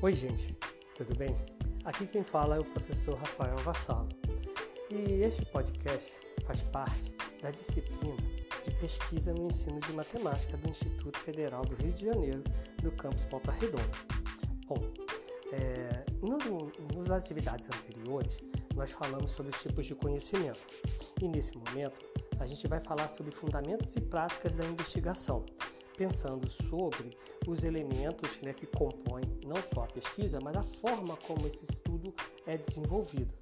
Oi, gente, tudo bem? Aqui quem fala é o professor Rafael Vassalo e este podcast faz parte da disciplina de pesquisa no ensino de matemática do Instituto Federal do Rio de Janeiro, do campus Volta Redonda. Bom, é, no, nas atividades anteriores, nós falamos sobre os tipos de conhecimento e nesse momento a gente vai falar sobre fundamentos e práticas da investigação pensando sobre os elementos né, que compõem não só a pesquisa, mas a forma como esse estudo é desenvolvido.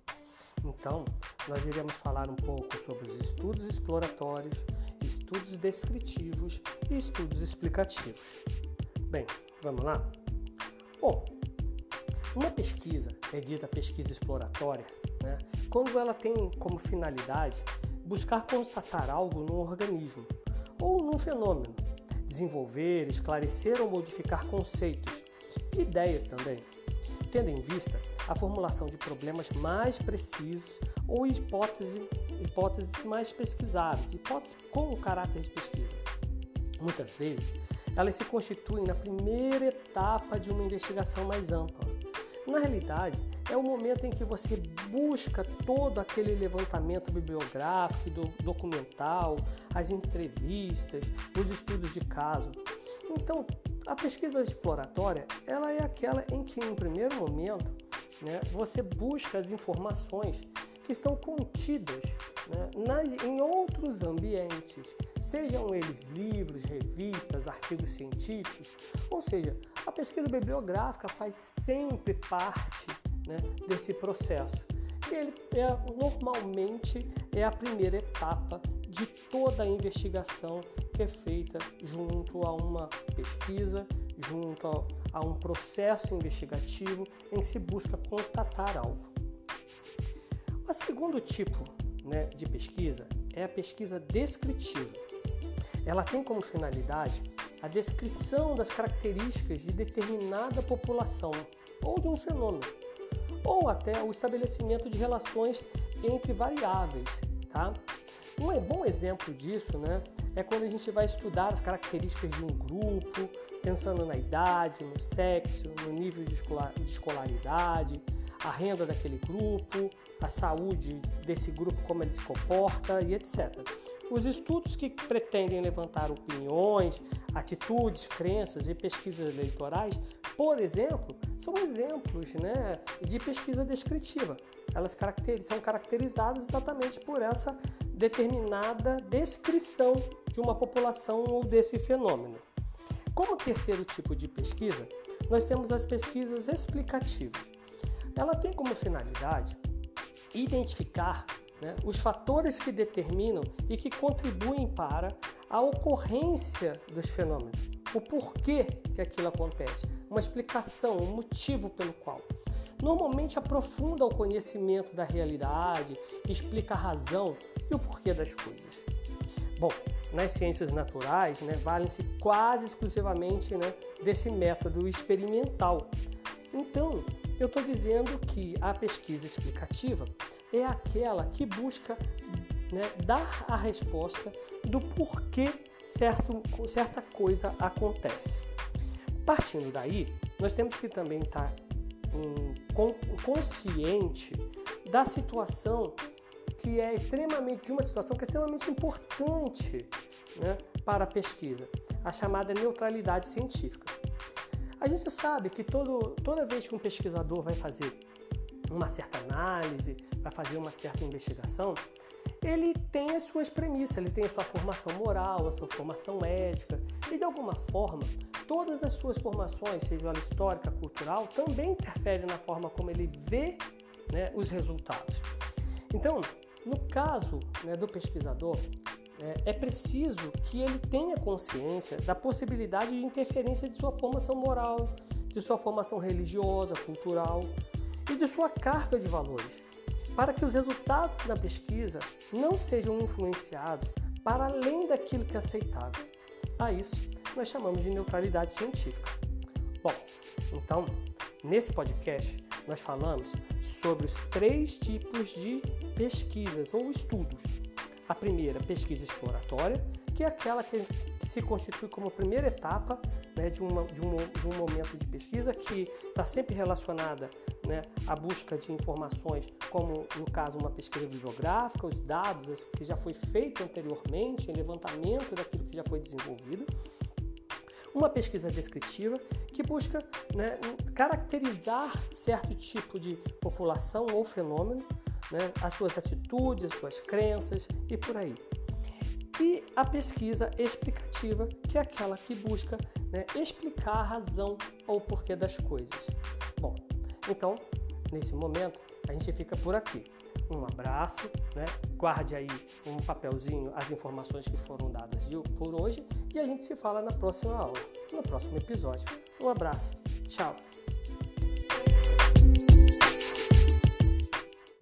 Então, nós iremos falar um pouco sobre os estudos exploratórios, estudos descritivos e estudos explicativos. Bem, vamos lá? Bom, uma pesquisa é dita pesquisa exploratória né, quando ela tem como finalidade buscar constatar algo num organismo ou num fenômeno desenvolver, esclarecer ou modificar conceitos, ideias também, tendo em vista a formulação de problemas mais precisos ou hipóteses, hipóteses mais pesquisáveis, hipóteses com o caráter de pesquisa. Muitas vezes, elas se constituem na primeira etapa de uma investigação mais ampla. Na realidade, é o momento em que você busca todo aquele levantamento bibliográfico, do, documental, as entrevistas, os estudos de caso. Então, a pesquisa exploratória, ela é aquela em que, em primeiro momento, né, você busca as informações que estão contidas né, nas, em outros ambientes, sejam eles livros, revistas, artigos científicos, ou seja, a pesquisa bibliográfica faz sempre parte né, desse processo. Ele é, normalmente é a primeira etapa de toda a investigação que é feita junto a uma pesquisa, junto a, a um processo investigativo em que se busca constatar algo. O segundo tipo né, de pesquisa é a pesquisa descritiva. Ela tem como finalidade a descrição das características de determinada população ou de um fenômeno ou até o estabelecimento de relações entre variáveis. Tá? Um bom exemplo disso né, é quando a gente vai estudar as características de um grupo, pensando na idade, no sexo, no nível de, escolar, de escolaridade, a renda daquele grupo, a saúde desse grupo, como ele se comporta e etc. Os estudos que pretendem levantar opiniões, atitudes, crenças e pesquisas eleitorais, por exemplo, são exemplos né, de pesquisa descritiva. Elas são caracterizadas exatamente por essa determinada descrição de uma população ou desse fenômeno. Como terceiro tipo de pesquisa, nós temos as pesquisas explicativas. Ela tem como finalidade identificar né, os fatores que determinam e que contribuem para a ocorrência dos fenômenos, o porquê que aquilo acontece, uma explicação, um motivo pelo qual. Normalmente aprofunda o conhecimento da realidade, explica a razão e o porquê das coisas. Bom, nas ciências naturais, né, valem-se quase exclusivamente né, desse método experimental. Então, eu estou dizendo que a pesquisa explicativa é aquela que busca né, dar a resposta do porquê certo, certa coisa acontece. Partindo daí, nós temos que também estar consciente da situação que é extremamente de uma situação que é extremamente importante né, para a pesquisa, a chamada neutralidade científica. A gente sabe que todo, toda vez que um pesquisador vai fazer uma certa análise, vai fazer uma certa investigação, ele tem as suas premissas, ele tem a sua formação moral, a sua formação ética, e de alguma forma, todas as suas formações, seja ela histórica, cultural, também interferem na forma como ele vê né, os resultados. Então, no caso né, do pesquisador, é, é preciso que ele tenha consciência da possibilidade de interferência de sua formação moral, de sua formação religiosa, cultural, e de sua carga de valores, para que os resultados da pesquisa não sejam influenciados para além daquilo que é aceitável. A isso nós chamamos de neutralidade científica. Bom, então, nesse podcast nós falamos sobre os três tipos de pesquisas ou estudos. A primeira, pesquisa exploratória, que é aquela que, se constitui como primeira etapa né, de, uma, de, um, de um momento de pesquisa que está sempre relacionada né, à busca de informações, como no caso uma pesquisa bibliográfica, os dados que já foi feito anteriormente, levantamento daquilo que já foi desenvolvido. Uma pesquisa descritiva que busca né, caracterizar certo tipo de população ou fenômeno, né, as suas atitudes, as suas crenças e por aí e a pesquisa explicativa, que é aquela que busca né, explicar a razão ou porquê das coisas. Bom, então, nesse momento, a gente fica por aqui. Um abraço, né? guarde aí um papelzinho as informações que foram dadas por hoje e a gente se fala na próxima aula, no próximo episódio. Um abraço, tchau!